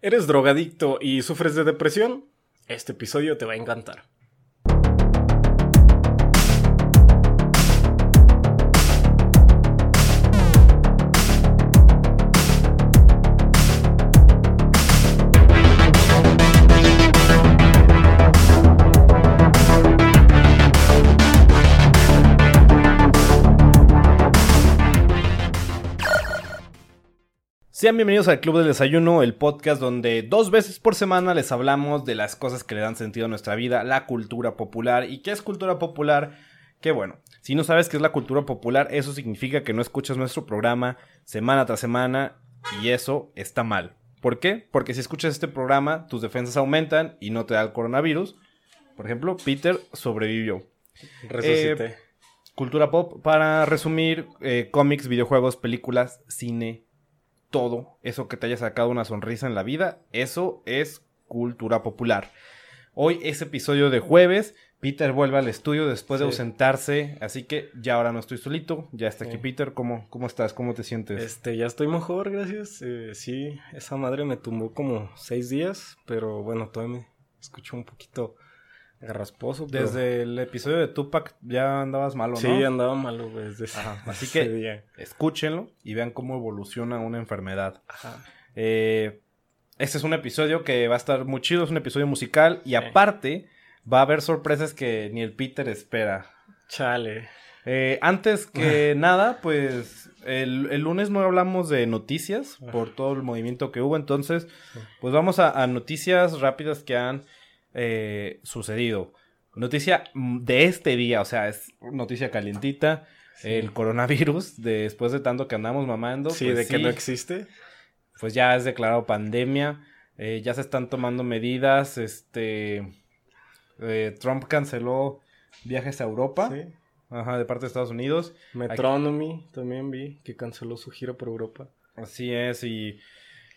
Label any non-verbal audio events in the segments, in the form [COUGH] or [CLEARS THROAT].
¿Eres drogadicto y sufres de depresión? Este episodio te va a encantar. Sean bienvenidos al Club del Desayuno, el podcast donde dos veces por semana les hablamos de las cosas que le dan sentido a nuestra vida, la cultura popular. ¿Y qué es cultura popular? Que bueno, si no sabes qué es la cultura popular, eso significa que no escuchas nuestro programa semana tras semana y eso está mal. ¿Por qué? Porque si escuchas este programa, tus defensas aumentan y no te da el coronavirus. Por ejemplo, Peter sobrevivió. Resucité. Eh, cultura pop, para resumir, eh, cómics, videojuegos, películas, cine, todo eso que te haya sacado una sonrisa en la vida, eso es cultura popular. Hoy es episodio de jueves. Peter vuelve al estudio después de ausentarse, así que ya ahora no estoy solito, ya está aquí. Peter. ¿Cómo, ¿Cómo estás? ¿Cómo te sientes? Este, ya estoy mejor, gracias. Eh, sí, esa madre me tumbó como seis días, pero bueno, todavía me escucho un poquito garrasposo. pero- Desde el episodio de Tupac ya andabas malo, ¿no? Sí, andaba malo, güey. desde [LAUGHS] ese- Ajá, así que- día. Escúchenlo y vean cómo evoluciona una enfermedad. Ajá. Eh, este es un episodio que va a estar muy chido, es un episodio musical y aparte va a haber sorpresas que ni el Peter espera. Chale. Eh, antes que [LAUGHS] nada, pues el, el lunes no hablamos de noticias por todo el movimiento que hubo, entonces pues vamos a, a noticias rápidas que han eh, sucedido. Noticia mm, de este día, o sea, es noticia calientita. Sí. El coronavirus, después de tanto que andamos mamando. Sí, pues de que no existe. pues ya es declarado pandemia, eh, ya se están tomando medidas, este, eh, Trump canceló viajes a Europa, Sí. ajá, de parte de Estados Unidos, Metronomy también vi que canceló su gira por Europa. así es, y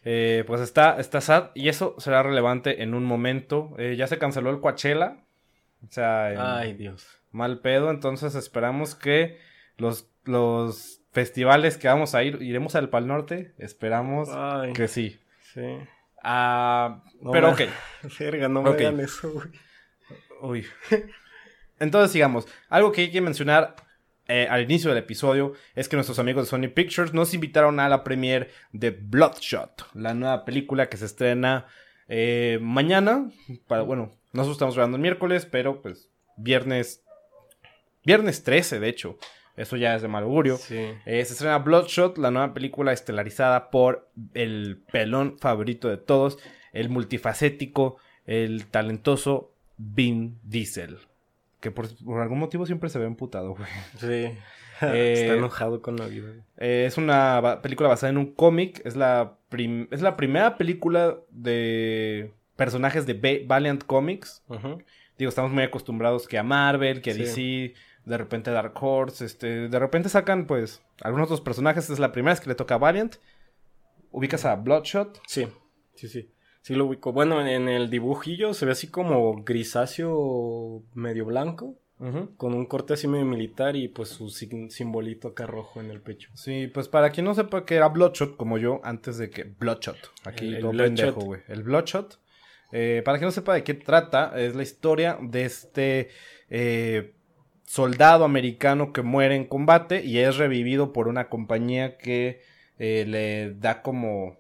eh, pues está, está sad, y eso será relevante en un momento, Eh, ya se canceló el Coachella, o sea, en- Ay, Dios. mal pedo, entonces esperamos que los, los festivales que vamos a ir, iremos al Pal Norte, esperamos Ay, que sí. sí. Ah, No pero me- ok. [LAUGHS] Verga, no me Ok. hagan eso, güey. Uy. Entonces, sigamos. Algo que hay que mencionar eh, al inicio del episodio es que nuestros amigos de Sony Pictures nos invitaron a la premiere de Bloodshot, la nueva película que se estrena eh, mañana. Para, bueno, nosotros estamos grabando el miércoles, pero pues viernes. Viernes 13, de hecho. Eso ya es de mal augurio. Sí. Eh, se estrena Bloodshot, la nueva película estelarizada por el pelón favorito de todos, el multifacético, el talentoso Vin Diesel. Que por, por algún motivo siempre se ve emputado, güey. Sí. [LAUGHS] Eh, Está enojado con la vida. Eh, es una ba- película basada en un cómic. Es la, prim- es la primera película de personajes de Ba- Valiant Comics. Digo, estamos muy acostumbrados que a Marvel, que a Sí. DC, de repente Dark Horse, este, de repente sacan, pues, algunos otros personajes. Es la primera vez que le toca a Valiant. Ubicas a Bloodshot. Sí, sí, sí. Sí lo ubico. Bueno, en el dibujillo se ve así como grisáceo medio blanco, con un corte así medio militar y pues su simbolito acá rojo en el pecho. Sí, pues para quien no sepa que era Bloodshot, como yo, antes de que... Bloodshot. Aquí El- Bloodshot. pendejo, güey. El Bloodshot. Eh, para quien no sepa de qué trata, es la historia de este eh, soldado americano que muere en combate y es revivido por una compañía que eh, le da como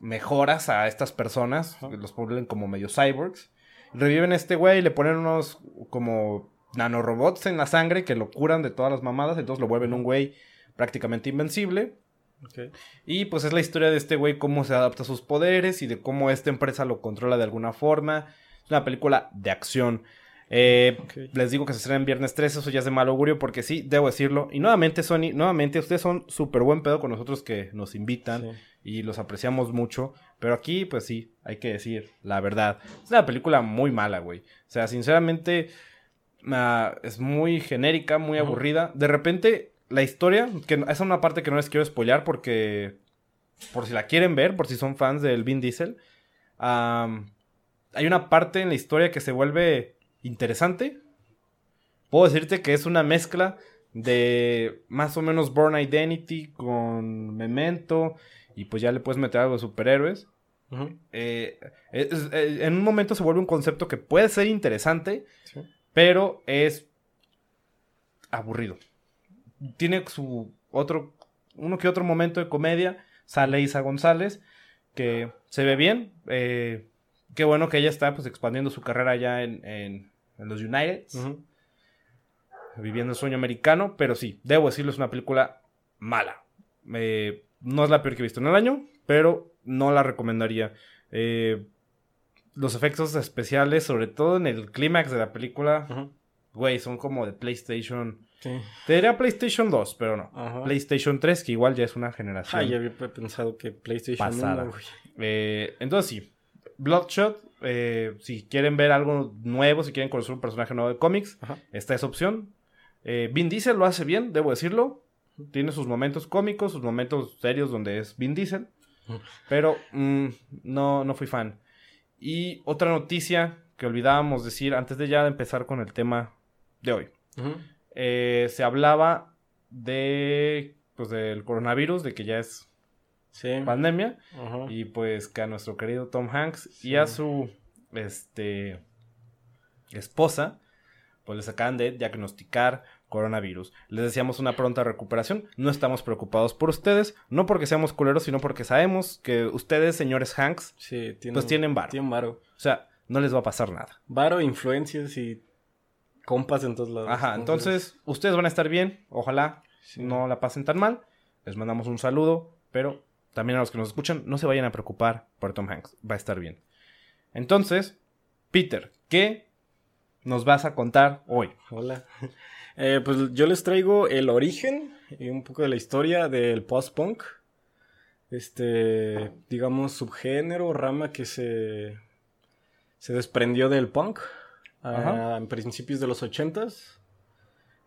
mejoras a estas personas, Ajá. los ponen como medio cyborgs. Reviven a este güey y le ponen unos como nanorobots en la sangre que lo curan de todas las mamadas, entonces lo vuelven un güey prácticamente invencible. Y pues es la historia de este güey, cómo se adapta a sus poderes y de cómo esta empresa lo controla de alguna forma. Es una película de acción. Eh. Les digo que se estrena en viernes 13, eso ya es de mal augurio porque sí, debo decirlo. Y nuevamente, Sony, nuevamente, ustedes son súper buen pedo con nosotros que nos invitan Sí. y los apreciamos mucho. Pero aquí, pues sí, hay que decir la verdad. Es una película muy mala, güey. O sea, sinceramente, ah, es muy genérica, muy aburrida. De repente, la historia, que esa es una parte que no les quiero spoilear porque, por si la quieren ver, por si son fans del Vin Diesel, hay una parte en la historia que se vuelve interesante. Puedo decirte que es una mezcla de más o menos Born Identity con Memento y pues ya le puedes meter algo de superhéroes. Eh, eh, en un momento se vuelve un concepto que puede ser interesante, pero es aburrido. Tiene su otro, uno que otro momento de comedia. Sale Isa González, que se ve bien. Eh, qué bueno que ella está pues expandiendo su carrera ya en, en, los United. Viviendo el sueño americano. Pero sí, debo decirlo, es una película mala. no es la peor que he visto en el año, pero no la recomendaría. Eh, los efectos especiales, sobre todo en el clímax de la película, güey, son como de PlayStation. Te diría PlayStation 2, pero no. PlayStation 3, que igual ya es una generación. Ah, ya había pensado que PlayStation 1. Eh, entonces sí, Bloodshot, eh, si quieren ver algo nuevo, si quieren conocer un personaje nuevo de cómics, esta es opción. Eh, Vin Diesel lo hace bien, debo decirlo. Tiene sus momentos cómicos, sus momentos serios donde es Vin Diesel. Pero mm, no, no fui fan. Y otra noticia que olvidábamos decir antes de ya empezar con el tema de hoy. Eh, se hablaba de pues del coronavirus, de que ya es pandemia. Y pues que a nuestro querido Tom Hanks y a su este esposa, pues les acaban de diagnosticar coronavirus. Les deseamos una pronta recuperación. No estamos preocupados por ustedes, no porque seamos culeros, sino porque sabemos que ustedes, señores Hanks, pues tienen varo. Tienen varo. O sea, no les va a pasar nada. Varo, influencias y compas en todos lados. Ajá, entonces ustedes van a estar bien, ojalá no la pasen tan mal. Les mandamos un saludo, pero también a los que nos escuchan, no se vayan a preocupar por Tom Hanks, va a estar bien. Entonces, Peter, ¿qué nos vas a contar hoy? Hola. [LAUGHS] Eh, pues yo les traigo el origen y un poco de la historia del post-punk. Este, digamos, subgénero, rama que se, se desprendió del punk en principios de los ochentas.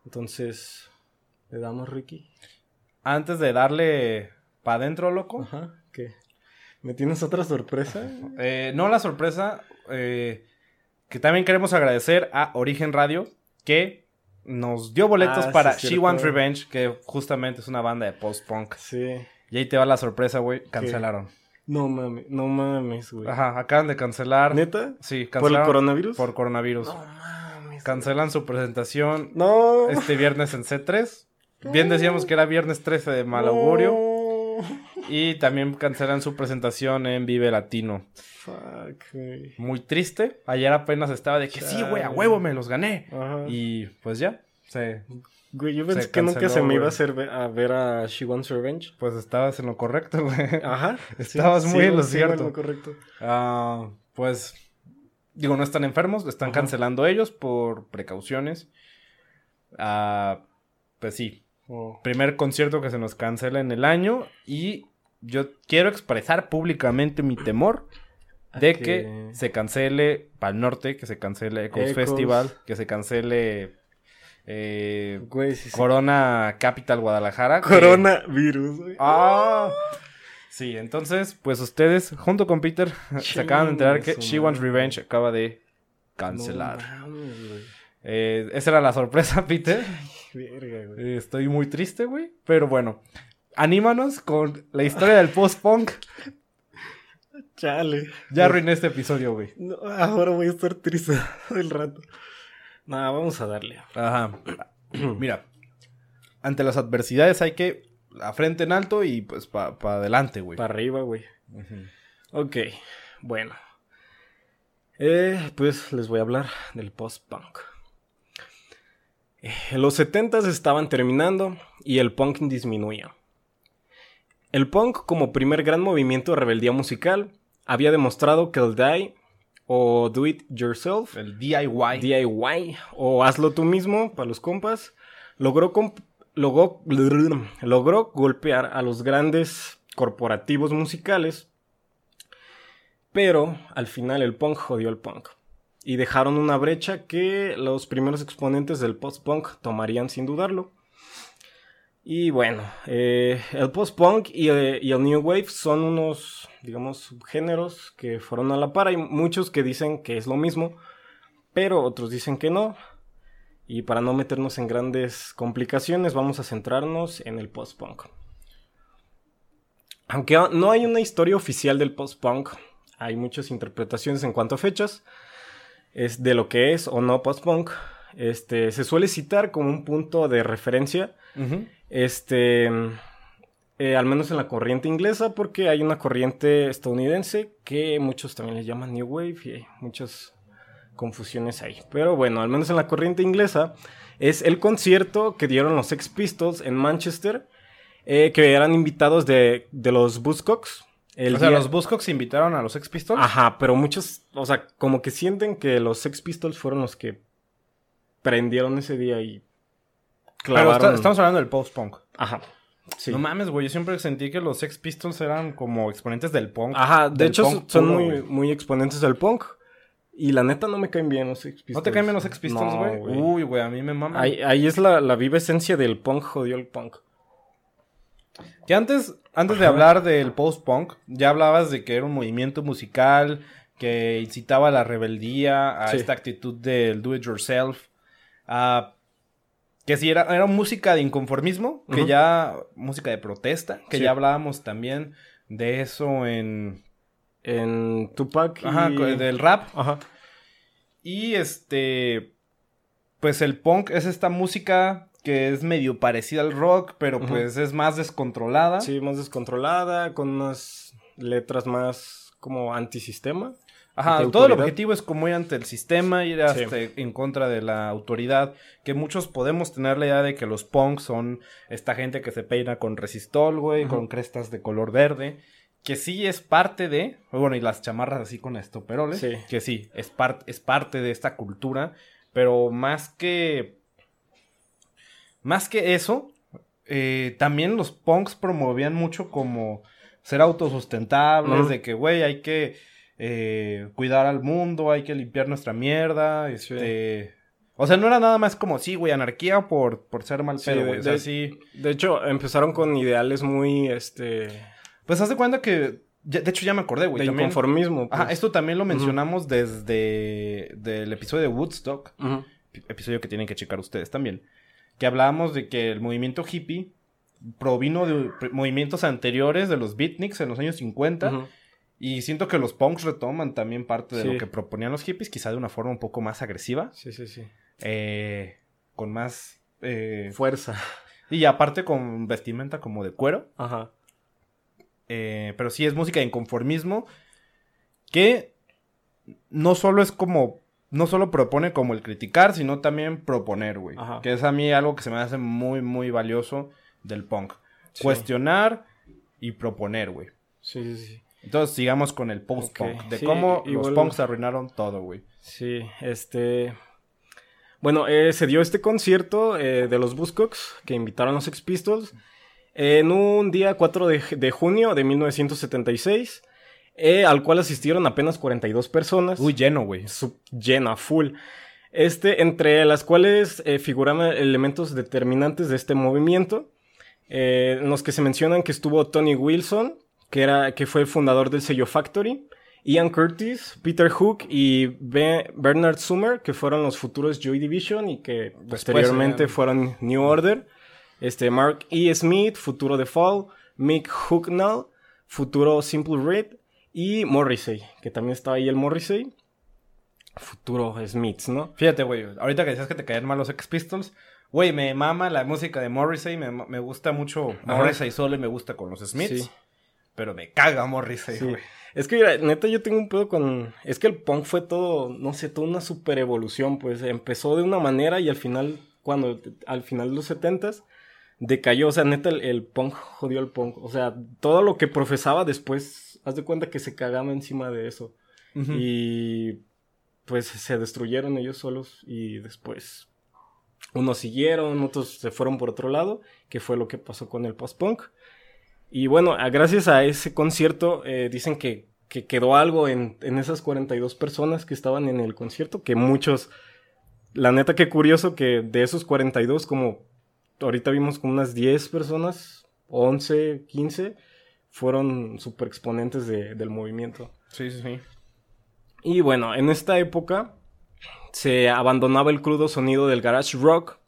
Entonces, le damos, Ricky. Antes de darle para adentro, loco. Ajá, ¿qué? ¿Me tienes otra sorpresa? [LAUGHS] Eh, no, la sorpresa eh, que también queremos agradecer a Origen Radio, que nos dio boletos ah, para She Wants Revenge, que justamente es una banda de post-punk. Sí. Y ahí te va la sorpresa, güey. Cancelaron. No mames, no mames, güey. Ajá, acaban de cancelar. ¿Neta? Sí, cancelaron. ¿Por el coronavirus? Por coronavirus. No mames. Cancelan su presentación. No. Este viernes en C3. Bien decíamos que era viernes 13 de mal augurio. Y también cancelan su presentación en Vive Latino. Fuck, Muy triste. Ayer apenas estaba de que sí, güey, a huevo me los gané. Y pues ya. Se, güey, yo pensé que nunca se me iba a hacer a ver a She Wants Revenge. Pues estabas en lo correcto, güey. Ajá. [LAUGHS] estabas muy en lo cierto. En lo correcto. Ah, pues, digo, no están enfermos, están cancelando ellos por precauciones. Ah, pues sí. Oh. Primer concierto que se nos cancela en el año y yo quiero expresar públicamente mi temor de que se cancele para el norte, que se cancele Ecos, Festival, que se cancele eh, Corona Capital Guadalajara. Corona virus, güey. Ah. Sí, entonces, pues ustedes, junto con Peter, [LAUGHS] se acaban de enterar que She Wants Revenge acaba de cancelar. eh, esa era la sorpresa, [LAUGHS] Peter. [LAUGHS] güey. estoy muy triste, güey. Pero bueno, anímanos con la historia del post-punk. Chale. Ya arruiné este episodio, güey. ahora voy a estar triste [LAUGHS] el rato. Nada, vamos a darle. Ajá. [CLEARS THROAT] Mira, ante las adversidades hay que la frente en alto y pues para adelante, güey. Para arriba, güey. Ok, bueno. Eh, pues les voy a hablar del post-punk. Eh, los 70 estaban terminando y el punk disminuía. El punk, como primer gran movimiento de rebeldía musical, había demostrado que el DIY o Do It Yourself, el DIY, DIY o hazlo tú mismo para los compas, logró, logró, [GRUNTS] logró golpear a los grandes corporativos musicales, pero al final el punk jodió el punk y dejaron una brecha que los primeros exponentes del post-punk tomarían sin dudarlo. Y bueno, eh, el post-punk eh, y, el new wave son unos, digamos, subgéneros que fueron a la par. Hay muchos que dicen que es lo mismo, pero otros dicen que no. Y para no meternos en grandes complicaciones, vamos a centrarnos en el post-punk. Aunque no hay una historia oficial del post-punk, hay muchas interpretaciones en cuanto a fechas es de lo que es o no post-punk. Este, se suele citar como un punto de referencia. Este, eh, al menos en la corriente inglesa, porque hay una corriente estadounidense que muchos también le llaman New Wave y hay muchas confusiones ahí. Pero bueno, al menos en la corriente inglesa es el concierto que dieron los Sex Pistols en Manchester, eh, que eran invitados de, de los Buzzcocks. O sea, los Buzzcocks invitaron a los Sex Pistols. Ajá, pero muchos, o sea, como que sienten que los Sex Pistols fueron los que prendieron ese día y clavaron. estamos hablando del post-punk. Ajá. No mames, güey. Yo siempre sentí que los Sex Pistols eran como exponentes del punk. Ajá, de hecho son muy, muy exponentes del punk. Y la neta no me caen bien los Sex Pistols. ¿No te caen bien los Sex Pistols, güey? Uy, güey, a mí me mama. Ahí, es la, viva esencia del punk, jodió el punk. Que antes, antes de hablar del post-punk, ya hablabas de que era un movimiento musical que incitaba a la rebeldía, a esta actitud del do it yourself, a que sí, era, era música de inconformismo, que ya, música de protesta, que ya hablábamos también de eso en... En Tupac. Ajá, del rap. Ajá. Y este, pues el punk es esta música que es medio parecida al rock, pero pues es más descontrolada. Sí, más descontrolada, con unas letras más como antisistema. Ajá, todo el objetivo es como ir ante el sistema, ir en contra de la autoridad, que muchos podemos tener la idea de que los punks son esta gente que se peina con resistol, güey, con crestas de color verde, que sí es parte de, bueno, y las chamarras así con estoperoles, sí. que sí, es, es parte de esta cultura, pero más que, más que eso, eh, también los punks promovían mucho como ser autosustentables, de que, güey, hay que eh, cuidar al mundo, hay que limpiar nuestra mierda, este... O sea, no era nada más como, sí, güey, anarquía por, por ser mal pedo, güey. De, De hecho, empezaron con ideales muy, este... Pues haz de cuenta que... de hecho, ya me acordé, güey. De inconformismo. Pues. Ajá, esto también lo mencionamos desde... Del episodio de Woodstock. Episodio que tienen que checar ustedes también. Que hablábamos de que el movimiento hippie provino de movimientos anteriores de los beatniks en los años 50. Y siento que los punks retoman también parte de lo que proponían los hippies, quizá de una forma un poco más agresiva. Sí, sí, sí. Eh, con más eh, fuerza. Y aparte con vestimenta como de cuero. Ajá. Eh, pero sí es música de inconformismo que no solo es como no solo propone como el criticar, sino también proponer, güey. Que es a mí algo que se me hace muy, muy valioso del punk. Cuestionar y proponer, güey. Sí, sí, sí. Entonces sigamos con el post-punk. de cómo los punks arruinaron todo, güey. Sí, este... Bueno, eh, se dio este concierto eh, de los Buzzcocks que invitaron a los Sex Pistols en un día 4 de, junio de 1976, eh, al cual asistieron apenas 42 personas. Uy, lleno, güey. Lleno, full. Este, entre las cuales figuraban elementos determinantes de este movimiento, en los que se mencionan que estuvo Tony Wilson, que, era, que fue el fundador del sello Factory, Ian Curtis, Peter Hook y Bernard Summer, que fueron los futuros Joy Division y que posteriormente fueron New Order. Este, Mark E. Smith, futuro The Fall, Mick Hucknall, futuro Simple Red y Morrissey, que también estaba ahí el Morrissey. Futuro Smiths, ¿no? Fíjate, güey, ahorita que decías que te caían mal los X Pistols, güey, me mama la música de Morrissey, me, me gusta mucho Morrissey solo y me gusta con los Smiths. Sí. Pero me caga Morrissey, güey. Es que, neta, yo tengo un pedo con... Es que el punk fue todo, no sé, toda una super evolución, pues. Empezó de una manera y al final, cuando... Al final de los setentas, decayó. O sea, neta, el, punk jodió el punk. O sea, todo lo que profesaba después, haz de cuenta que se cagaba encima de eso. Y... Pues se destruyeron ellos solos y después... Unos siguieron, otros se fueron por otro lado, que fue lo que pasó con el post-punk. Y bueno, gracias a ese concierto, eh, dicen que, quedó algo en, esas 42 personas que estaban en el concierto, que muchos, la neta que curioso que de esos 42, como ahorita vimos como unas 10 personas, 11, 15, fueron super exponentes del movimiento. Sí, sí, sí. Y bueno, en esta época se abandonaba el crudo sonido del garage rock,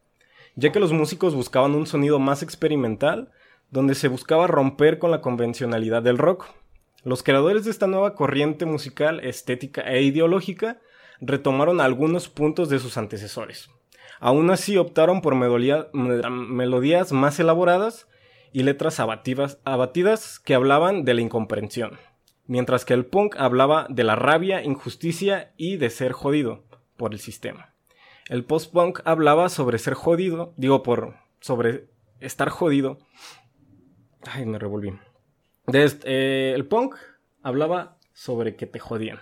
ya que los músicos buscaban un sonido más experimental donde se buscaba romper con la convencionalidad del rock. Los creadores de esta nueva corriente musical, estética e ideológica retomaron algunos puntos de sus antecesores. Aún así optaron por melodías más elaboradas y letras abatidas que hablaban de la incomprensión, mientras que el punk hablaba de la rabia, injusticia y de ser jodido por el sistema. El post-punk hablaba sobre ser jodido, digo por sobre estar jodido. Ay, me revolví. Eh, el punk hablaba sobre que te jodían.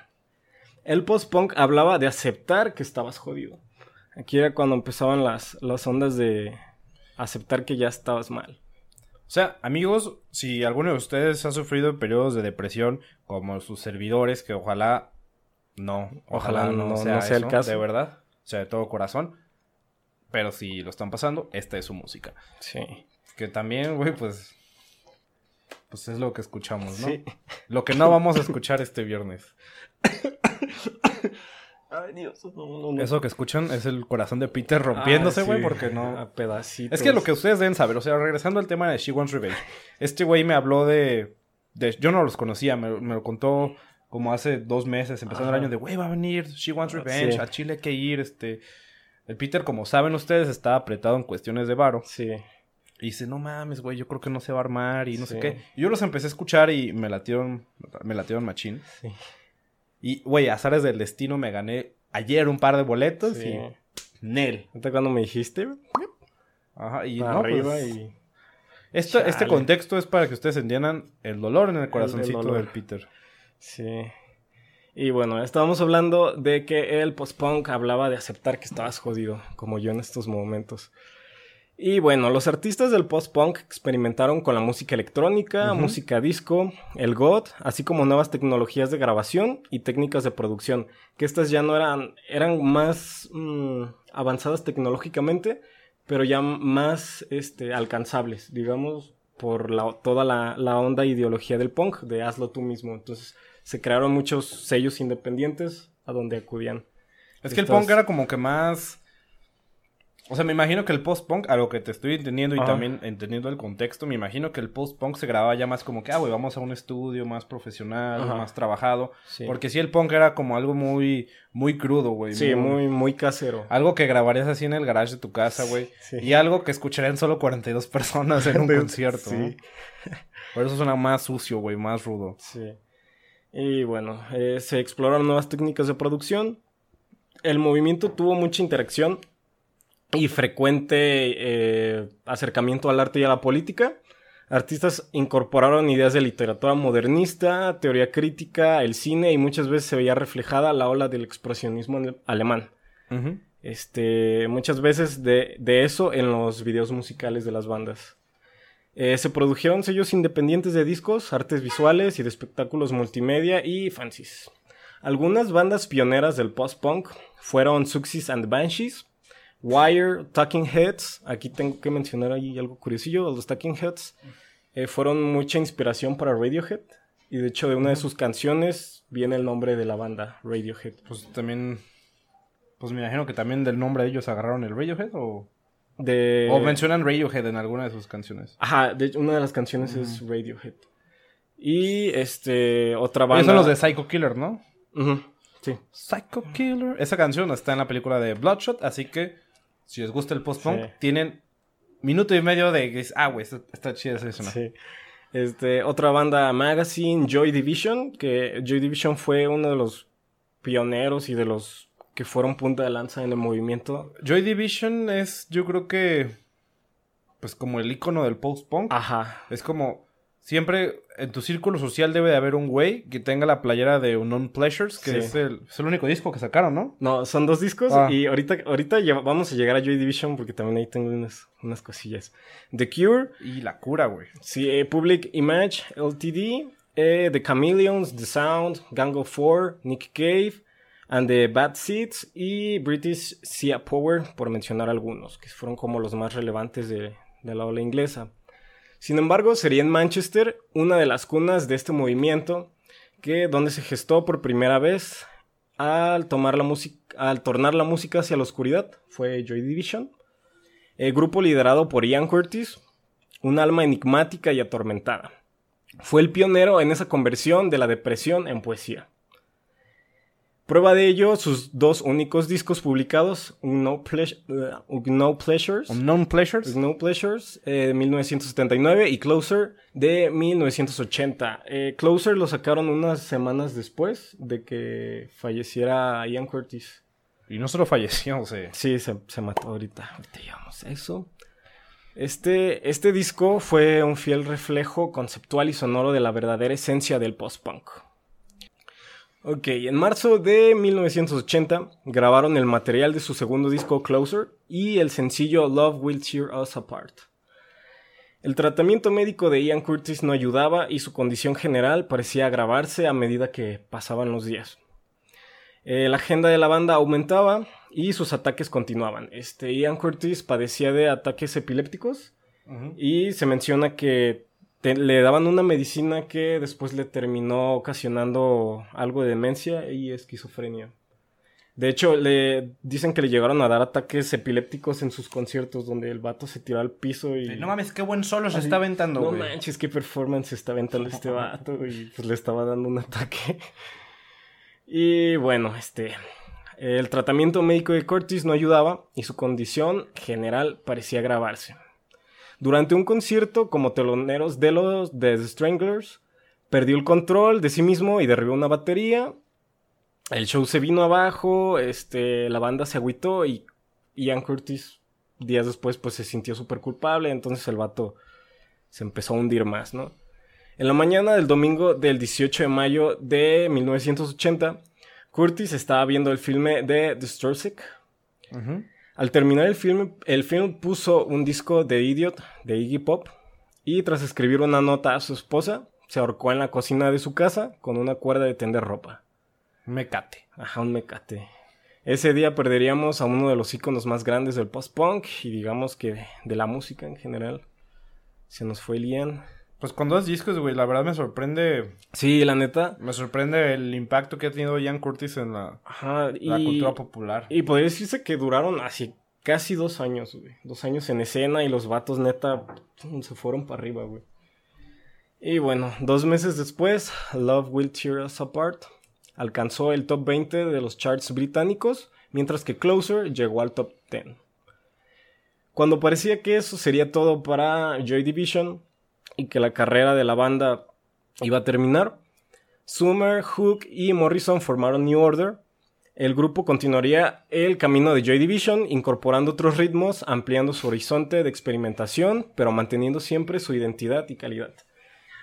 El post-punk hablaba de aceptar que estabas jodido. Aquí era cuando empezaban las, las ondas de aceptar que ya estabas mal. O sea, amigos, si alguno de ustedes ha sufrido periodos de depresión, como sus servidores, que ojalá no, ojalá, no, sea, el caso, de verdad, o sea, de todo corazón. Pero si lo están pasando, esta es su música. Sí. Que también, güey, pues pues es lo que escuchamos, ¿no? Sí. Lo que no vamos a escuchar este viernes. [COUGHS] Ay, Dios, Eso que escuchan es el corazón de Peter rompiéndose, ah, güey, porque no. A pedacitos. Es que lo que ustedes deben saber, o sea, regresando al tema de She Wants Revenge, este güey me habló de. de yo no los conocía, me, lo contó como hace dos meses, empezando el año, de güey, va a venir She Wants Revenge, a Chile hay que ir, este. El Peter, como saben ustedes, está apretado en cuestiones de varo. Sí. Y dice, no mames, güey, yo creo que no se va a armar y no sé qué. Y yo los empecé a escuchar y me latieron, me latieron machín. Sí. Y, güey, azares del destino me gané ayer un par de boletos y... Nel. ¿Hasta cuando me dijiste? Ajá, y no, pues, y... Esto, este contexto es para que ustedes entiendan el dolor en el corazoncito del Peter. Sí. Y bueno, estábamos hablando de que el post-punk hablaba de aceptar que estabas jodido, como yo en estos momentos. Y bueno, los artistas del post-punk experimentaron con la música electrónica, música disco, el God, así como nuevas tecnologías de grabación y técnicas de producción, que estas ya no eran, eran más mm, avanzadas tecnológicamente, pero ya más este, alcanzables, digamos, por la, toda la, la onda ideología del punk, de hazlo tú mismo. Entonces se crearon muchos sellos independientes a donde acudían. Es que el punk era como que más o sea, me imagino que el post-punk, a lo que te estoy entendiendo y también entendiendo el contexto, me imagino que el post-punk se grababa ya más como que, ah, güey, vamos a un estudio más profesional, más trabajado. Porque sí, el punk era como algo muy, muy crudo, güey. Sí, muy, muy, casero. Algo que grabarías así en el garage de tu casa, güey. Y algo que escucharían solo 42 personas en un [LAUGHS] [LAUGHS] concierto, sí. Por eso suena más sucio, güey, más rudo. Sí. Y bueno, eh, se exploraron nuevas técnicas de producción. El movimiento tuvo mucha interacción y frecuente eh, acercamiento al arte y a la política. Artistas incorporaron ideas de literatura modernista, teoría crítica, el cine y muchas veces se veía reflejada la ola del expresionismo alemán. Este, muchas veces de, eso en los videos musicales de las bandas. Eh, se produjeron sellos independientes de discos, artes visuales y de espectáculos multimedia y fancies. Algunas bandas pioneras del post-punk fueron Suxis and Banshees, Wire, Talking Heads, aquí tengo que mencionar ahí algo curiosillo, los Talking Heads eh, fueron mucha inspiración para Radiohead y de hecho de una de sus canciones viene el nombre de la banda, Radiohead. Pues también, pues me imagino que también del nombre de ellos agarraron el Radiohead o... De... O mencionan Radiohead en alguna de sus canciones. Ajá, de, una de las canciones es Radiohead. Y este, otra banda... Esos son los de Psycho Killer, ¿no? Sí. Psycho Killer. Esa canción está en la película de Bloodshot, así que si les gusta el post-punk, tienen minuto y medio de ah, güey, está, chido eso. Sí. Este, otra banda Magazine, Joy Division, que Joy Division fue uno de los pioneros y de los que fueron punta de lanza en el movimiento. Joy Division es, yo creo que, pues como el icono del post-punk. Ajá. Es como, Siempre en tu círculo social debe de haber un güey que tenga la playera de Unknown Pleasures, que es, el, único disco que sacaron, ¿no? No, son dos discos ah. y ahorita, ahorita vamos a llegar a Joy Division porque también ahí tengo unas, unas cosillas. The Cure. Y La Cura, güey. Sí, eh, Public Image, LTD, eh, The Chameleons, The Sound, Gang of Four, Nick Cave, and the Bad Seeds y British Sea Power, por mencionar algunos, que fueron como los más relevantes de, de la ola inglesa. Sin embargo, sería en Manchester una de las cunas de este movimiento, que donde se gestó por primera vez al tomar la al tornar la música hacia la oscuridad, fue Joy Division, el grupo liderado por Ian Curtis, un alma enigmática y atormentada. Fue el pionero en esa conversión de la depresión en poesía. Prueba de ello, sus dos únicos discos publicados, No, no Pleasures, Unknown Pleasures, No Pleasures eh, de 1979 y Closer de 1980. Eh, Closer lo sacaron unas semanas después de que falleciera Ian Curtis. Y no solo falleció, o sea. Sí, se, se mató ahorita. Ahorita llevamos eso. Este, este disco fue un fiel reflejo conceptual y sonoro de la verdadera esencia del post-punk. Ok, en marzo de 1980 grabaron el material de su segundo disco Closer y el sencillo Love Will Tear Us Apart. El tratamiento médico de Ian Curtis no ayudaba y su condición general parecía agravarse a medida que pasaban los días. Eh, la agenda de la banda aumentaba y sus ataques continuaban. Este, Ian Curtis padecía de ataques epilépticos y se menciona que le daban una medicina que después le terminó ocasionando algo de demencia y esquizofrenia. De hecho, le dicen que le llegaron a dar ataques epilépticos en sus conciertos donde el vato se tiró al piso y... No mames, qué buen solo se está aventando, No manches, qué performance se está aventando este [LAUGHS] vato y pues le estaba dando un ataque. Y bueno, este... El tratamiento médico de Curtis no ayudaba y su condición general parecía agravarse. Durante un concierto como teloneros de los The Stranglers, perdió el control de sí mismo y derribó una batería. El show se vino abajo, este, la banda se agüitó y Ian Curtis días después pues se sintió súper culpable, entonces el vato se empezó a hundir más, ¿no? En la mañana del domingo del 18 de mayo de 1980, Curtis estaba viendo el filme de The Strosic. Al terminar el film, el film puso un disco de Idiot de Iggy Pop y tras escribir una nota a su esposa, se ahorcó en la cocina de su casa con una cuerda de tender ropa. Mecate. Ajá, un mecate. Ese día perderíamos a uno de los íconos más grandes del post-punk y digamos que de la música en general. Se nos fue Lian. Pues con dos discos, güey, la verdad me sorprende. Sí, la neta. Me sorprende el impacto que ha tenido Ian Curtis en la, la cultura popular. Y podría decirse que duraron así casi dos años, güey. Dos años en escena y los vatos neta se fueron para arriba, güey. Y bueno, dos meses después, Love Will Tear Us Apart alcanzó el top 20 de los charts británicos, mientras que Closer llegó al top 10. Cuando parecía que eso sería todo para Joy Division, y que la carrera de la banda iba a terminar, Summer, Hook y Morrison formaron New Order. El grupo continuaría el camino de Joy Division, incorporando otros ritmos, ampliando su horizonte de experimentación, pero manteniendo siempre su identidad y calidad.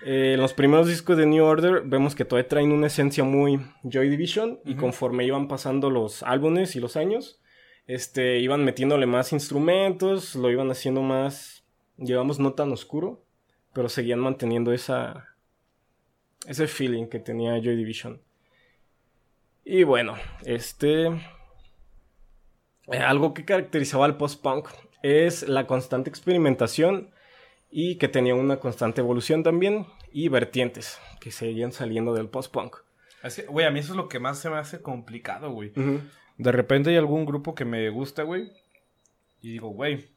Eh, en los primeros discos de New Order vemos que todavía traen una esencia muy Joy Division y conforme iban pasando los álbumes y los años, este, iban metiéndole más instrumentos, lo iban haciendo más, digamos, no tan oscuro pero seguían manteniendo esa ese feeling que tenía Joy Division. Y bueno, este eh, algo que caracterizaba al post-punk es la constante experimentación y que tenía una constante evolución también y vertientes que seguían saliendo del post-punk. Güey, a mí eso es lo que más se me hace complicado, güey. De repente hay algún grupo que me gusta, güey. Y digo, güey,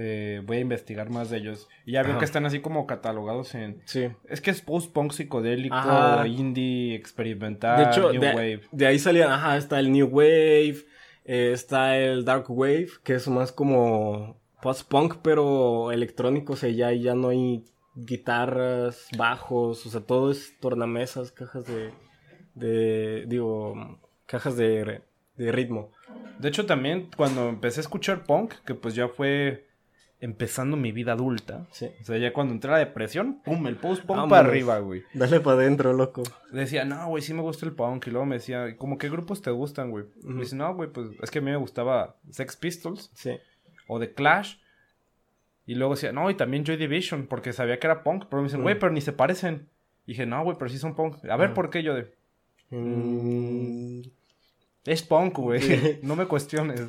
eh, voy a investigar más de ellos. Y ya veo que están así como catalogados en. Sí. Es que es post-punk psicodélico, indie, experimental, de hecho, New de, Wave. De ahí salían, ajá, está el New Wave, eh, está el Dark Wave, que es más como post-punk, pero electrónico, o sea, ya, ya no hay guitarras, bajos, o sea, todo es tornamesas, cajas de. de digo, cajas de, de ritmo. De hecho, también cuando empecé a escuchar punk, que pues ya fue empezando mi vida adulta. Sí. O sea, ya cuando entré a la depresión, pum, el post punk para arriba, güey. Dale para adentro, loco. Decía, no, güey, sí me gusta el punk. Y luego me decía, ¿cómo qué grupos te gustan, güey? Me dice, no, güey, pues es que a mí me gustaba Sex Pistols. Sí. O The Clash. Y luego decía, no, y también Joy Division, porque sabía que era punk. Pero me dicen, güey, pero ni se parecen. Y dije, no, güey, pero sí son punk. A ver, ¿por qué yo de...? Mm. Es punk, güey. [LAUGHS] [LAUGHS] no me cuestiones.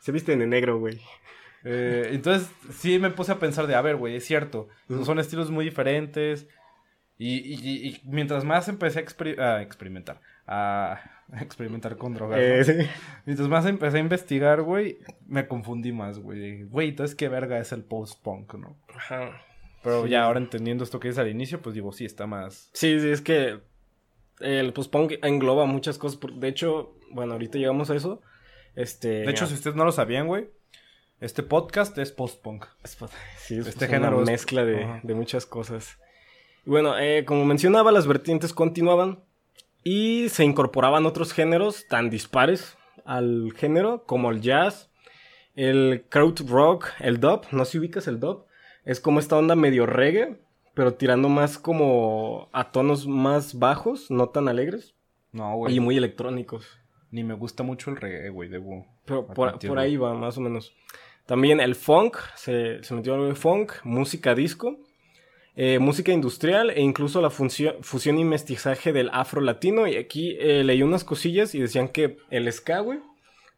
Se visten en negro, güey. Eh, entonces, sí me puse a pensar de, a ver, güey, es cierto. Son estilos muy diferentes. Y, mientras más empecé a, experimentar, a [LAUGHS] experimentar con drogas. Eh, mientras más empecé a investigar, güey, me confundí más, güey. Güey, entonces, ¿qué verga es el post-punk, no? Ajá. Pero Sí. ya ahora entendiendo esto que es al inicio, pues digo, sí, está más... Sí, sí, es que el post-punk engloba muchas cosas. De hecho, bueno, ahorita llegamos a eso. Este, De hecho, si ustedes no lo sabían, güey, este podcast es post-punk. Es [LAUGHS] Sí, es Este una género es- mezcla de, Ajá. de muchas cosas. Bueno, eh, como mencionaba, las vertientes continuaban y se incorporaban otros géneros tan dispares al género como el jazz, el crowd rock, el dub. No sé si ubicas el dub. Es como esta onda medio reggae, pero tirando más como a tonos más bajos, no tan alegres No, güey. y muy electrónicos. Ni me gusta mucho el reggae, güey, debo... Pero por, ahí va, más o menos. También el funk, se, se metió algo de funk, música disco, eh, música industrial e incluso la fusión y mestizaje del afro-latino. Y aquí eh, leí unas cosillas y decían que el ska, güey,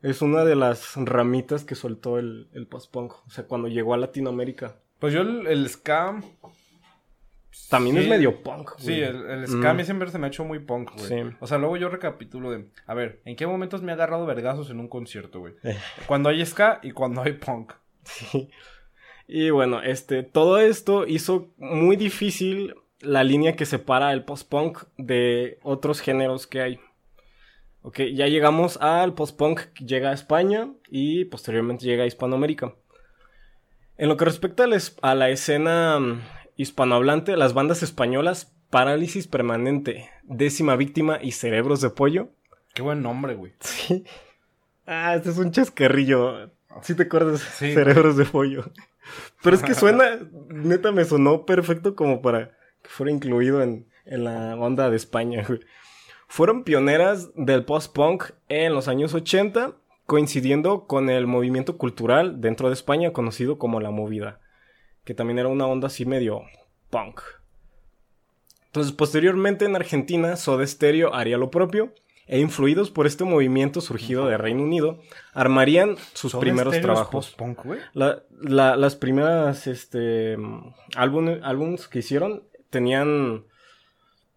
es una de las ramitas que soltó el, el post-punk. O sea, cuando llegó a Latinoamérica. Pues yo el, el ska... También Sí. es medio punk, güey. Sí, el, el ska a mí siempre se me ha hecho muy punk, güey. Sí. O sea, luego yo recapitulo de... A ver, ¿en qué momentos me ha agarrado vergazos en un concierto, güey? Eh. Cuando hay ska y cuando hay punk. Sí. Y bueno, este, todo esto hizo muy difícil la línea que separa el post-punk de otros géneros que hay. Ok, ya llegamos al post-punk que llega a España y posteriormente llega a Hispanoamérica. En lo que respecta a la, es- a la escena mm, hispanohablante, las bandas españolas Parálisis Permanente, Décima Víctima y Cerebros de Pollo. Qué buen nombre, güey. [LAUGHS] Sí. Ah, este es un chascarrillo. Si te acuerdas, Sí. cerebros de pollo. Pero es que [LAUGHS] suena, neta me sonó perfecto como para que fuera incluido en, en la onda de España. güey. Fueron pioneras del post-punk en los años 80, coincidiendo con el movimiento cultural dentro de España conocido como la movida, que también era una onda así medio punk. Entonces, posteriormente en Argentina, Soda Stereo haría lo propio e influidos por este movimiento surgido de Reino Unido, armarían sus ¿Soda primeros trabajos. La- la- las primeras este, álbum- álbums que hicieron tenían...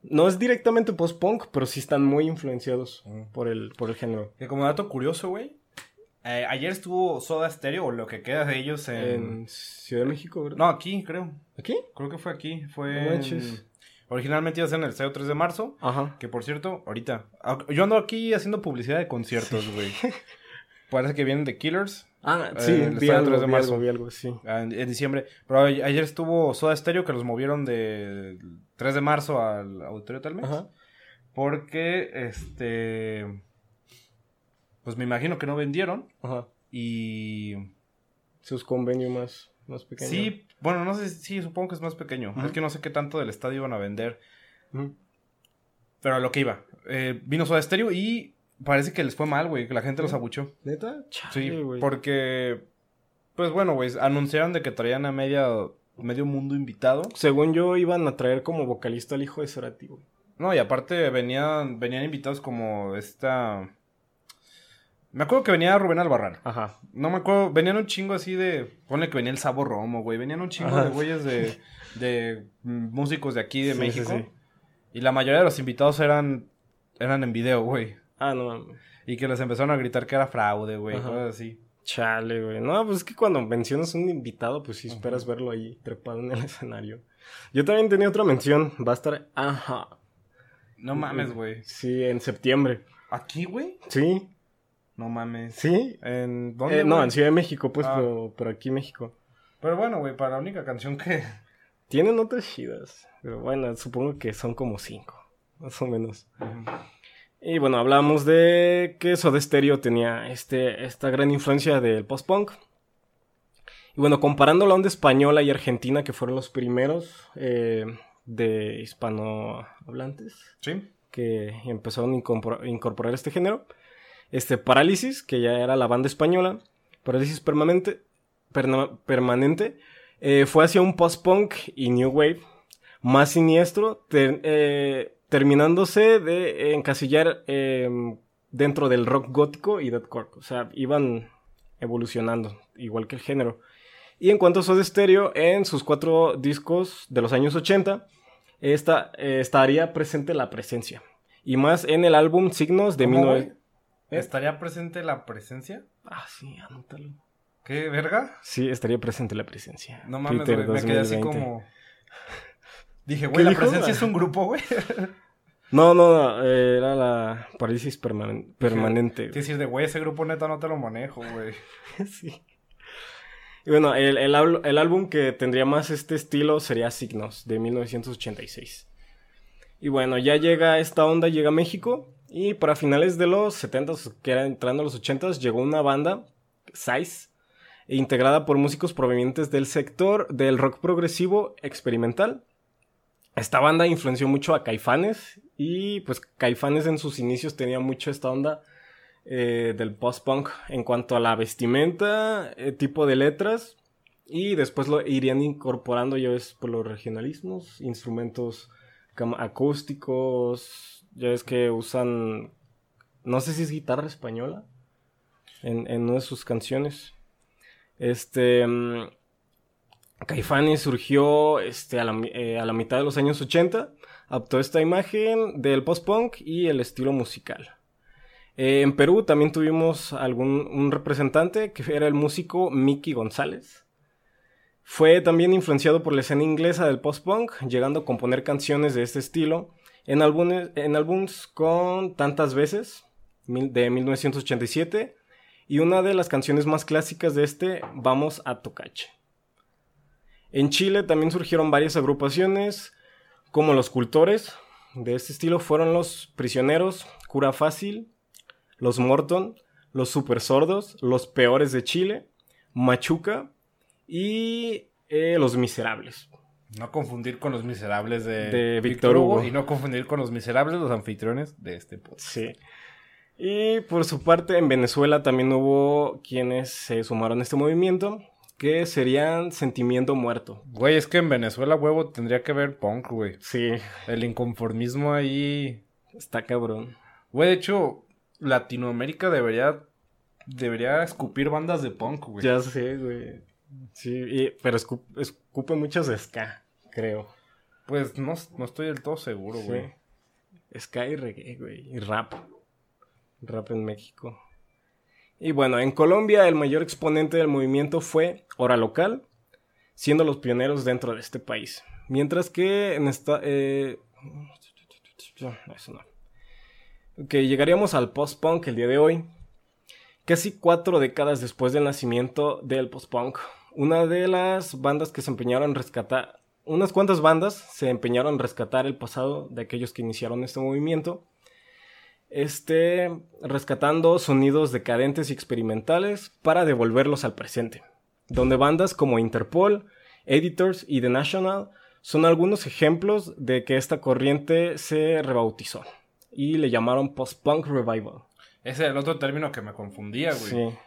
No es directamente post-punk, pero sí están muy influenciados Mm. por el, por el género. Que como dato curioso, güey. Eh, ayer estuvo Soda Stereo, o lo que queda de ellos en... En Ciudad de México, ¿verdad? No, aquí, creo. ¿Aquí? Creo que fue aquí. Fue... No en- manches. Originalmente iba a ser en el Estadio 3 de marzo. Ajá. Que por cierto, ahorita. ah, Yo ando aquí haciendo publicidad de conciertos, güey. [LAUGHS] Parece que vienen de Killers. Ah, Eh, sí, el vi Estadio algo, 3 de vi marzo. algo, vi algo, sí. ah, En, en diciembre. Pero ayer estuvo Soda Stereo que los movieron de 3 de marzo al Auditorio Telmex. Ajá. Porque, este... Pues me imagino que no vendieron. Ajá. Y... Sus convenios más, más pequeños. Sí, bueno, no sé, sí, supongo que es más pequeño. Es que no sé qué tanto del estadio iban a vender. Pero a lo que iba. Eh, vino Soda Stereo y parece que les fue mal, güey. Que la gente los abuchó. ¿Neta? Sí, güey. porque... Pues bueno, güey, anunciaron de que traían a media, medio mundo invitado. Según yo, iban a traer como vocalista al hijo de Cerati, güey. No, y aparte venían, venían invitados como esta... Me acuerdo que venía Rubén Albarrán. Ajá. No me acuerdo, venían un chingo así de... Ponle que venía el Sabo Romo, güey. Venían un chingo Ajá. de güeyes de, de músicos de aquí, de Sí, México. sí, sí. Y la mayoría de los invitados eran, eran en video, güey. Ah, no mames. Y que les empezaron a gritar que era fraude, güey. Ajá. Cosas así. Chale, güey. No, pues es que cuando mencionas un invitado, pues sí esperas verlo ahí trepado en el [LAUGHS] escenario. Yo también tenía otra mención. Va a estar. Ajá. No mames, güey. Sí, en septiembre. ¿Aquí, güey? Sí, No mames. sí. ¿En dónde, Eh, no, en Ciudad de México, pues, Ah. pero, pero aquí México. Pero bueno, güey, para la única canción que... [LAUGHS] Tienen otras chidas. Pero bueno, supongo que son como cinco. Más o menos. Y bueno, hablamos de que Soda Stereo tenía este, esta gran influencia del post-punk. Y bueno, comparando la onda española y argentina, que fueron los primeros eh, de hispanohablantes Sí. que empezaron a incorpor- incorporar este género. Este Parálisis, que ya era la banda española, Parálisis Permanente, perna- permanente eh, fue hacia un post-punk y new wave más siniestro, ter- eh, terminándose de encasillar eh, dentro del rock gótico y deathcore. O sea, iban evolucionando, igual que el género. Y en cuanto a Soda Stereo, en sus cuatro discos de los años 80, esta, eh, estaría presente la presencia. Y más en el álbum Signos de ¿Cómo, 19... güey? ¿Estaría presente la presencia? Ah, sí, anótalo. ¿Qué, verga? Sí, estaría presente la presencia. No mames, güey, me quedé así como... [LAUGHS] Dije, güey, la presencia es un [LAUGHS] grupo, güey. No, no, eh, era la parálisis permanente. Es decir, de güey, ese grupo neta no te lo manejo, güey. [LAUGHS] sí. Y bueno, el, el, álbum que tendría más este estilo sería Signos, de 1986. Y bueno, ya llega esta onda, llega a México. Y para finales de los 70 que era entrando a los 80 llegó una banda, Size, integrada por músicos provenientes del sector del rock progresivo experimental. Esta banda influenció mucho a Caifanes y pues Caifanes en sus inicios tenía mucho esta onda eh, del post-punk en cuanto a la vestimenta, eh, tipo de letras y después lo irían incorporando ya ves por los regionalismos, instrumentos acústicos, ya ves que usan, no sé si es guitarra española en, en una de sus canciones. Este, mm, Caifanes surgió este, a, la, eh, a la mitad de los años 80, adoptó esta imagen del post-punk y el estilo musical. Eh, en Perú también tuvimos algún, un representante que era el músico Mickey González. Fue también influenciado por la escena inglesa del post-punk, llegando a componer canciones de este estilo en álbumes, en con tantas veces, de 1987, y una de las canciones más clásicas de este, Vamos a Tocache. En Chile también surgieron varias agrupaciones, como los cultores de este estilo fueron los prisioneros, Cura Fácil, los Morton, los Super Sordos, los Peores de Chile, Machuca y eh, los Miserables. No confundir con los miserables de, Víctor Hugo. Y no confundir con los miserables, los anfitriones de este podcast. Sí. Y por su parte, en Venezuela también hubo quienes se sumaron a este movimiento, que serían Sentimiento Muerto. Güey, es que en Venezuela, huevo, tendría que ver punk, güey. Sí. El inconformismo ahí... Está cabrón. Güey, de hecho, Latinoamérica debería... Debería escupir bandas de punk, güey. Ya sé, güey. Sí, pero escupe, escupe muchos ska, creo. Pues no, no estoy del todo seguro, güey. Ska y reggae, güey. Y rap. Rap en México. Y bueno, en Colombia el mayor exponente del movimiento fue Hora Local, siendo los pioneros dentro de este país. Mientras que en esta... Eh... Eso no. Ok, llegaríamos al post-punk el día de hoy. Casi cuatro décadas después del nacimiento del post-punk, una de las bandas que se empeñaron en rescatar, unas cuantas bandas se empeñaron en rescatar el pasado de aquellos que iniciaron este movimiento este, rescatando sonidos decadentes y experimentales para devolverlos al presente, donde bandas como Interpol, Editors y The National son algunos ejemplos de que esta corriente se rebautizó y le llamaron post-punk revival. Ese es el otro término que me confundía, güey. Sí.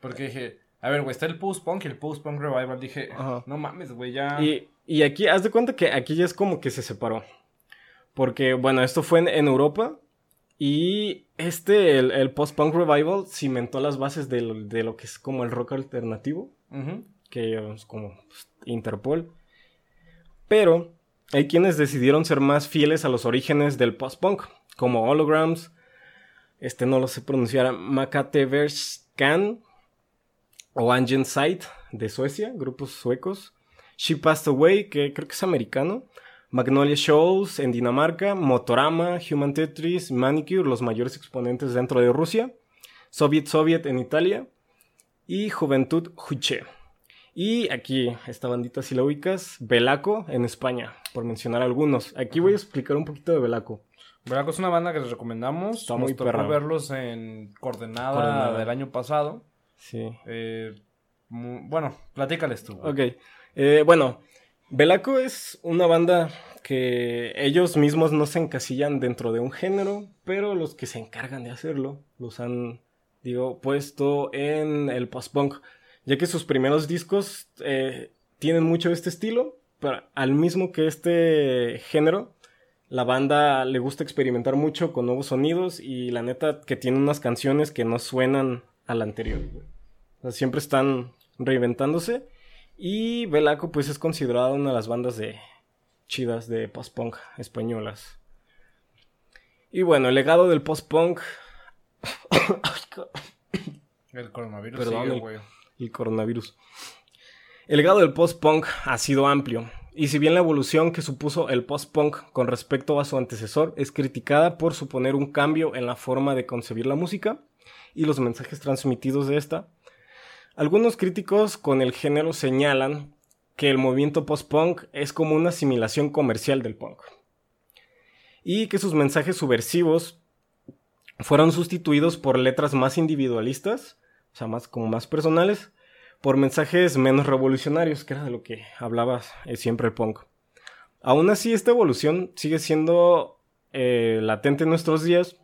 Porque dije, a ver, güey, está el post-punk y el post-punk revival. Dije, no mames, güey, ya. Y, y, aquí, haz de cuenta que aquí ya es como que se separó. Porque, bueno, esto fue en Europa y este, el, post-punk revival, cimentó las bases de lo, que es como el rock alternativo, que es como pues, Interpol. Pero hay quienes decidieron ser más fieles a los orígenes del post-punk, como Holograms, este no lo sé pronunciar, Makateverskan o Sight de Suecia, grupos suecos. She Passed Away, que creo que es americano. Magnolia Shows en Dinamarca, Motorama, Human Tetris, Manicure, los mayores exponentes dentro de Rusia, Soviet Soviet en Italia y Juventud Juche. Y aquí, esta bandita si la ubicas, Belaco en España, por mencionar algunos. Aquí voy a explicar un poquito de Belaco. Belaco es una banda que les recomendamos. Está muy tocó verlos en Coordenada, del año pasado. Sí. Eh, bueno, platícales tú. Ok. Eh, bueno, Belaco es una banda que ellos mismos no se encasillan dentro de un género, pero los que se encargan de hacerlo los han, digo, puesto en el post-punk, ya que sus primeros discos eh, tienen mucho este estilo, pero al mismo que este género, la banda le gusta experimentar mucho con nuevos sonidos y la neta que tiene unas canciones que no suenan a la anterior. siempre están reinventándose y Belaco pues es considerada una de las bandas de chidas de post-punk españolas. Y bueno, el legado del post-punk... [COUGHS] el coronavirus Perdón, güey. el coronavirus. El legado del post-punk ha sido amplio, y si bien la evolución que supuso el post-punk con respecto a su antecesor es criticada por suponer un cambio en la forma de concebir la música y los mensajes transmitidos de esta, algunos críticos con el género señalan que el movimiento post-punk es como una asimilación comercial del punk y que sus mensajes subversivos fueron sustituidos por letras más individualistas, o sea, más como más personales, por mensajes menos revolucionarios, que era de lo que hablaba eh, siempre el punk. Aún así, esta evolución sigue siendo eh, latente en nuestros días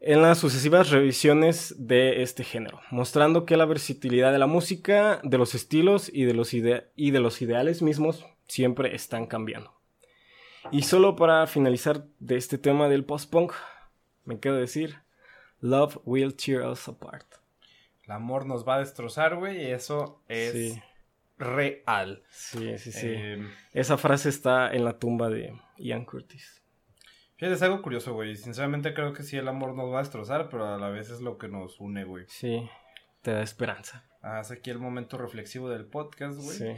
en las sucesivas revisiones de este género, mostrando que la versatilidad de la música, de los estilos y de los, y de los ideales mismos siempre están cambiando. Y solo para finalizar de este tema del post-punk, me quedo decir, Love will tear us apart. El amor nos va a destrozar, güey, y eso es real. Sí, sí, sí. Em, Esa frase está en la tumba de Ian Curtis. Fíjate, es algo curioso, güey. Sinceramente creo que sí el amor nos va a destrozar, pero a la vez es lo que nos une, güey. Sí, te da esperanza. Ah, es aquí el momento reflexivo del podcast, güey. Sí.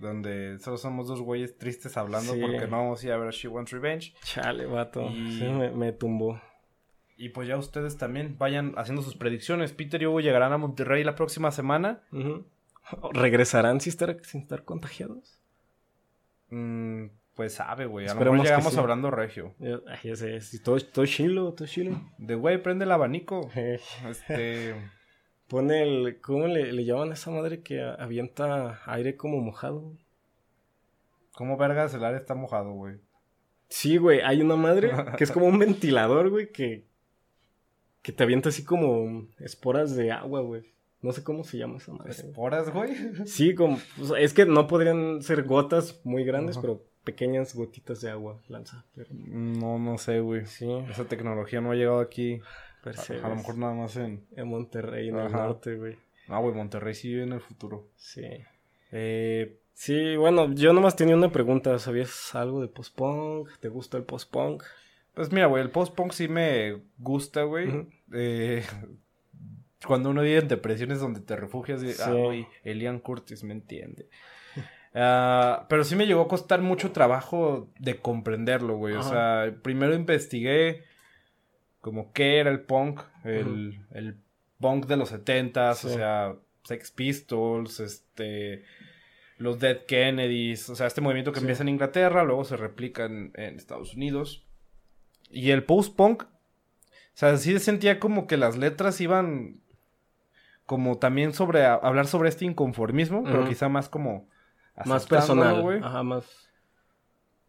Donde solo somos dos güeyes tristes hablando porque no vamos a ir a ver a She Wants Revenge. Chale, vato. Sí, me tumbó. Y pues ya ustedes también vayan haciendo sus predicciones. Peter y Hugo llegarán a Monterrey la próxima semana. ¿Regresarán sin estar, sin estar contagiados? Mm, pues sabe, güey. A lo mejor llegamos hablando regio. Ya, sé, todo, todo chilo, todo chilo. De güey, prende el abanico. [LAUGHS] este... Pone el... ¿Cómo le, le, llaman a esa madre que avienta aire como mojado? ¿Cómo vergas el aire está mojado, güey? Sí, güey, hay una madre que es como un [LAUGHS] ventilador, güey, que, que te avienta así como esporas de agua, güey. No sé cómo se llama esa madre. ¿Esporas, güey? Sí, como. es que no podrían ser gotas muy grandes, pero pequeñas gotitas de agua lanza. No, no sé, güey. Sí. Esa tecnología no ha llegado aquí. A, lo mejor nada más en. En Monterrey, en el norte, güey. Ah, güey, Monterrey sí vive en el futuro. Sí. Eh. Sí, bueno, yo nomás tenía una pregunta. ¿Sabías algo de post-punk? ¿Te gusta el post-punk? Pues mira, güey, el post-punk sí me gusta, güey. eh, cuando uno vive en depresiones donde te refugias, y, ah, güey, Elian Curtis me entiende. Uh, pero sí me llegó a costar mucho trabajo de comprenderlo, güey. O sea, primero investigué como qué era el punk, el, el punk de los setentas, o sea, Sex Pistols, este, los Dead Kennedys, o sea, este movimiento que empieza en Inglaterra, luego se replica en Estados Unidos. Y el post-punk, o sea, sí sentía como que las letras iban como también sobre hablar sobre este inconformismo, pero quizá más como más personal, güey. Ajá, más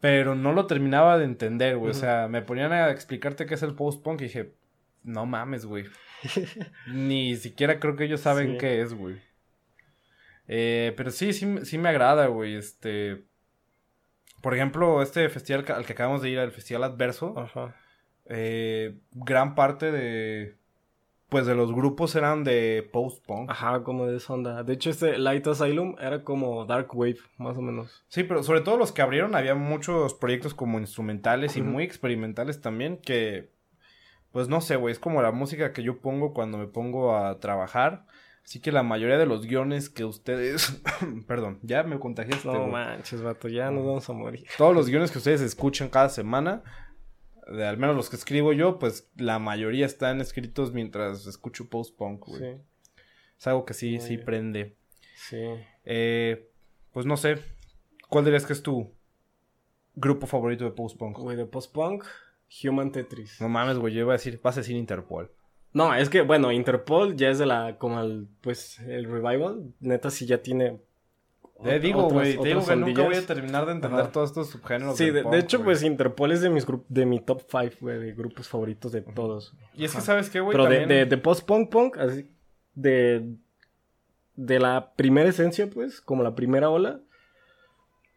pero no lo terminaba de entender, güey. O sea, me ponían a explicarte qué es el post-punk y dije, no mames, güey. [LAUGHS] Ni siquiera creo que ellos saben qué es, güey. Eh, pero sí, sí, sí me agrada, güey. Este. Por ejemplo, este festival al que acabamos de ir, el Festival Adverso, eh, gran parte de, pues de los grupos eran de post-punk. Ajá, como de sonda. De hecho, este Light Asylum era como Dark Wave, más o menos. Sí, pero sobre todo los que abrieron, había muchos proyectos como instrumentales y muy experimentales también, que, pues no sé, güey, es como la música que yo pongo cuando me pongo a trabajar. Así que la mayoría de los guiones que ustedes. [LAUGHS] Perdón, ya me contagiaste. No manches, vato, ya nos vamos a morir. Todos los guiones que ustedes escuchan cada semana, de al menos los que escribo yo, pues la mayoría están escritos mientras escucho post-punk, güey. Sí. Es algo que sí, sí prende. Sí. Eh, pues no sé. ¿Cuál dirías que es tu grupo favorito de post-punk? Güey, de post-punk, Human Tetris. No mames, güey, yo iba a decir, vas a decir Interpol. No, es que, bueno, Interpol ya es de la, como el, pues, el revival. Neta, sí ya tiene... Te digo, güey, te digo que nunca voy a terminar de entender todos estos subgéneros. Sí, de, hecho, pues, Interpol es de mis de mi top 5, güey, de grupos favoritos de todos. Y es que, ¿sabes qué, güey? Pero de, de, post-punk, punk, así, de, de la primera esencia, pues, como la primera ola.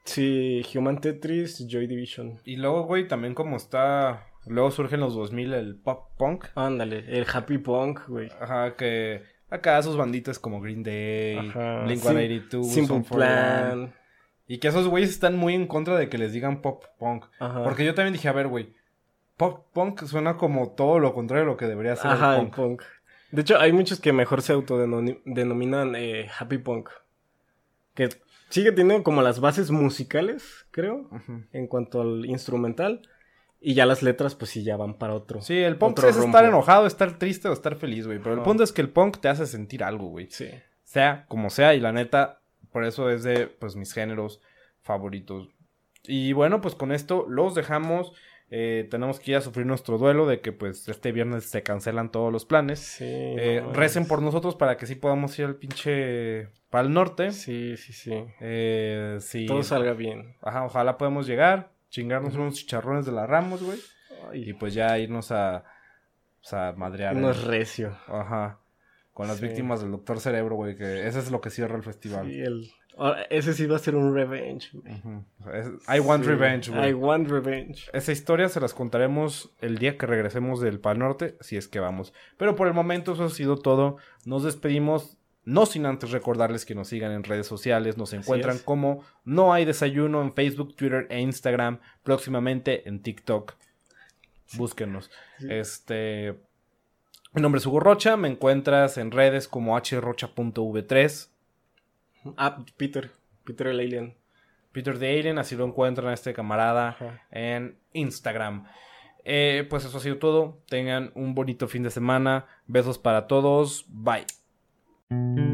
Sí, Human Tetris, Joy Division. Y luego, güey, también como está Luego surge en los 2000 el pop punk. Ándale, el happy punk, güey. Ajá, que acá sus banditas como Green Day, Blink-182, Simple Plan. Y que esos güeyes están muy en contra de que les digan pop punk. Ajá. Porque yo también dije, a ver, güey, pop punk suena como todo lo contrario de lo que debería ser Ajá, el punk. De hecho, hay muchos que mejor se autodenominan eh, Happy Punk. Que sigue teniendo como las bases musicales, creo, en cuanto al instrumental. Y ya las letras, pues sí, ya van para otro. Sí, el punk es estar enojado, estar triste o estar feliz, güey. Pero el punto es que el punk te hace sentir algo, güey. Sí. Sea como sea, y la neta, por eso es de, pues, mis géneros favoritos. Y bueno, pues con esto los dejamos. Eh, tenemos que ir a sufrir nuestro duelo de que pues este viernes se cancelan todos los planes. Sí, eh, recen por nosotros para que sí podamos ir al pinche Pal Norte. Sí, sí, sí. Eh, sí. Todo salga bien. Ajá, ojalá podamos llegar, chingarnos unos chicharrones de la Ramos, güey. Y pues ya irnos a, pues, a madrear. Unos recio. Ajá. Con las víctimas del Doctor Cerebro, güey, que ese es lo que cierra el festival. Sí, el, ese sí va a ser un revenge. I want revenge, güey. I want revenge. Esa historia se las contaremos el día que regresemos del Pal Norte, si es que vamos. Pero por el momento eso ha sido todo. Nos despedimos. No sin antes recordarles que nos sigan en redes sociales, nos encuentran como No hay desayuno en Facebook, Twitter e Instagram, próximamente en TikTok. Búsquenos. Este. Mi nombre es Hugo Rocha, me encuentras en redes como hrocha.v3. Ah, Peter. Peter el Alien. Peter the Alien, así lo encuentran a este camarada en Instagram. Eh, pues eso ha sido todo. Tengan un bonito fin de semana. Besos para todos. Bye. Thank you.